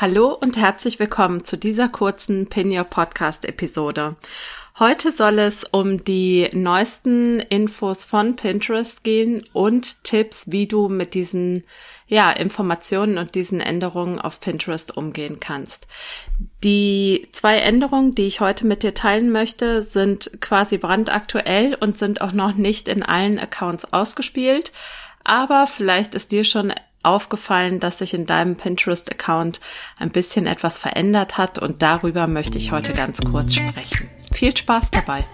Hallo und herzlich willkommen zu dieser kurzen Pin Your Podcast Episode. Heute soll es um die neuesten Infos von Pinterest gehen und Tipps, wie du mit diesen ja, Informationen und diesen Änderungen auf Pinterest umgehen kannst. Die zwei Änderungen, die ich heute mit dir teilen möchte, sind quasi brandaktuell und sind auch noch nicht in allen Accounts ausgespielt. Aber vielleicht ist dir schon aufgefallen, dass sich in deinem Pinterest-Account ein bisschen etwas verändert hat und darüber möchte ich heute ganz kurz sprechen. Viel Spaß dabei!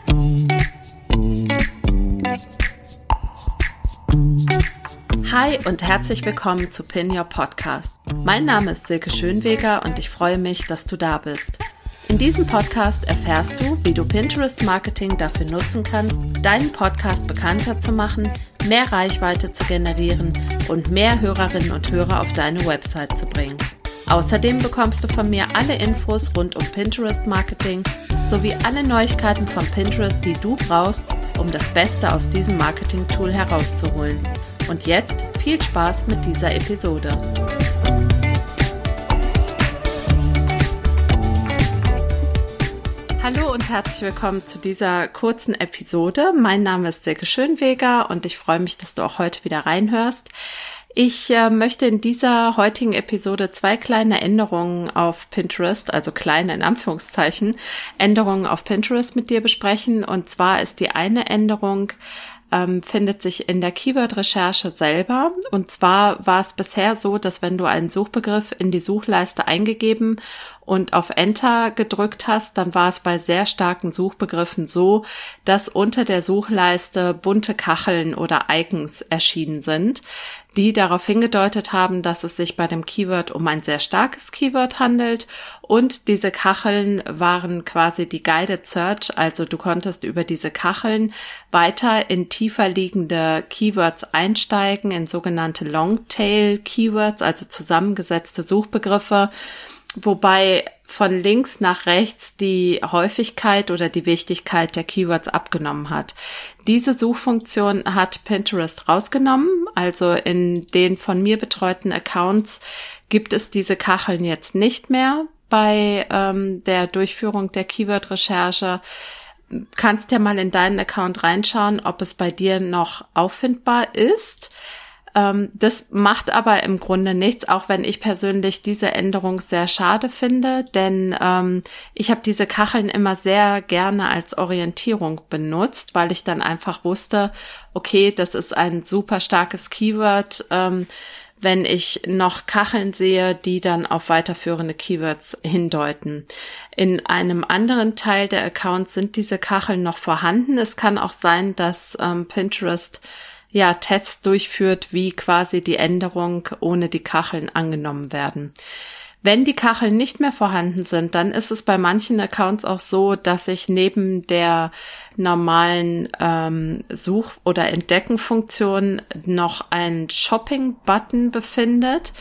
Hi und herzlich willkommen zu Pin Your Podcast. Mein Name ist Silke Schönweger und ich freue mich, dass du da bist. In diesem Podcast erfährst du, wie du Pinterest Marketing dafür nutzen kannst, deinen Podcast bekannter zu machen, mehr Reichweite zu generieren und mehr Hörerinnen und Hörer auf deine Website zu bringen. Außerdem bekommst du von mir alle Infos rund um Pinterest Marketing sowie alle Neuigkeiten von Pinterest, die du brauchst, um das Beste aus diesem Marketing-Tool herauszuholen. Und jetzt viel Spaß mit dieser Episode. Hallo und herzlich willkommen zu dieser kurzen Episode. Mein Name ist Silke Schönweger und ich freue mich, dass du auch heute wieder reinhörst. Ich äh, möchte in dieser heutigen Episode zwei kleine Änderungen auf Pinterest, also kleine in Anführungszeichen, Änderungen auf Pinterest mit dir besprechen. Und zwar ist die eine Änderung, ähm, findet sich in der Keyword-Recherche selber. Und zwar war es bisher so, dass wenn du einen Suchbegriff in die Suchleiste eingegeben und auf Enter gedrückt hast, dann war es bei sehr starken Suchbegriffen so, dass unter der Suchleiste bunte Kacheln oder Icons erschienen sind die darauf hingedeutet haben, dass es sich bei dem Keyword um ein sehr starkes Keyword handelt. Und diese Kacheln waren quasi die Guided Search, also du konntest über diese Kacheln weiter in tiefer liegende Keywords einsteigen, in sogenannte Longtail Keywords, also zusammengesetzte Suchbegriffe wobei von links nach rechts die Häufigkeit oder die Wichtigkeit der Keywords abgenommen hat. Diese Suchfunktion hat Pinterest rausgenommen, also in den von mir betreuten Accounts gibt es diese Kacheln jetzt nicht mehr bei ähm, der Durchführung der Keyword-Recherche. Kannst ja mal in deinen Account reinschauen, ob es bei dir noch auffindbar ist. Ähm, das macht aber im Grunde nichts, auch wenn ich persönlich diese Änderung sehr schade finde, denn ähm, ich habe diese Kacheln immer sehr gerne als Orientierung benutzt, weil ich dann einfach wusste, okay, das ist ein super starkes Keyword. Ähm, wenn ich noch Kacheln sehe, die dann auf weiterführende Keywords hindeuten. In einem anderen Teil der Accounts sind diese Kacheln noch vorhanden. Es kann auch sein, dass ähm, Pinterest ja, Tests durchführt, wie quasi die Änderung ohne die Kacheln angenommen werden. Wenn die Kacheln nicht mehr vorhanden sind, dann ist es bei manchen Accounts auch so, dass sich neben der normalen ähm, Such- oder Entdecken-Funktion noch ein Shopping-Button befindet,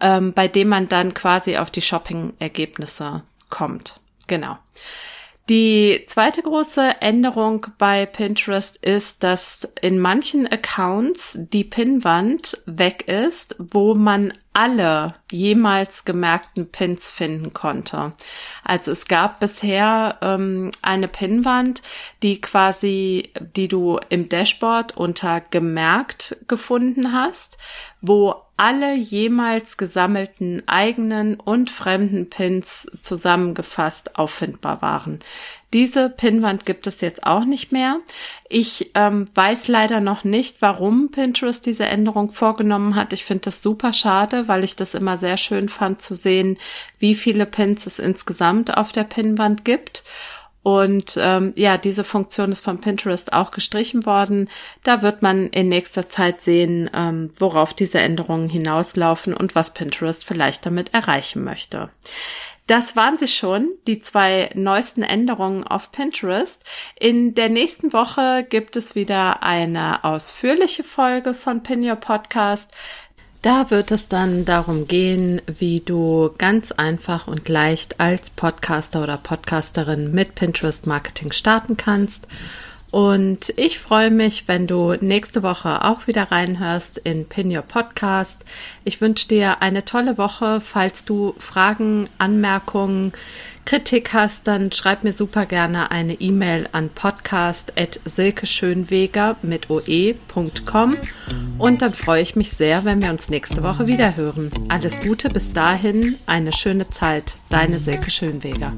ähm, bei dem man dann quasi auf die Shopping-Ergebnisse kommt. Genau. Die zweite große Änderung bei Pinterest ist, dass in manchen Accounts die Pinwand weg ist, wo man alle jemals gemerkten Pins finden konnte. Also es gab bisher ähm, eine Pinwand, die quasi, die du im Dashboard unter gemerkt gefunden hast, wo alle jemals gesammelten eigenen und fremden Pins zusammengefasst auffindbar waren. Diese Pinwand gibt es jetzt auch nicht mehr. Ich ähm, weiß leider noch nicht, warum Pinterest diese Änderung vorgenommen hat. Ich finde das super schade, weil ich das immer sehr schön fand zu sehen, wie viele Pins es insgesamt auf der Pinwand gibt. Und ähm, ja, diese Funktion ist von Pinterest auch gestrichen worden. Da wird man in nächster Zeit sehen, ähm, worauf diese Änderungen hinauslaufen und was Pinterest vielleicht damit erreichen möchte. Das waren sie schon, die zwei neuesten Änderungen auf Pinterest. In der nächsten Woche gibt es wieder eine ausführliche Folge von Pin Your Podcast. Da wird es dann darum gehen, wie du ganz einfach und leicht als Podcaster oder Podcasterin mit Pinterest Marketing starten kannst. Und ich freue mich, wenn du nächste Woche auch wieder reinhörst in Pin Your Podcast. Ich wünsche dir eine tolle Woche. Falls du Fragen, Anmerkungen, Kritik hast, dann schreib mir super gerne eine E-Mail an podcast.silkeschönweger mit oe.com und dann freue ich mich sehr, wenn wir uns nächste Woche wieder hören. Alles Gute bis dahin, eine schöne Zeit. Deine Silke Schönweger.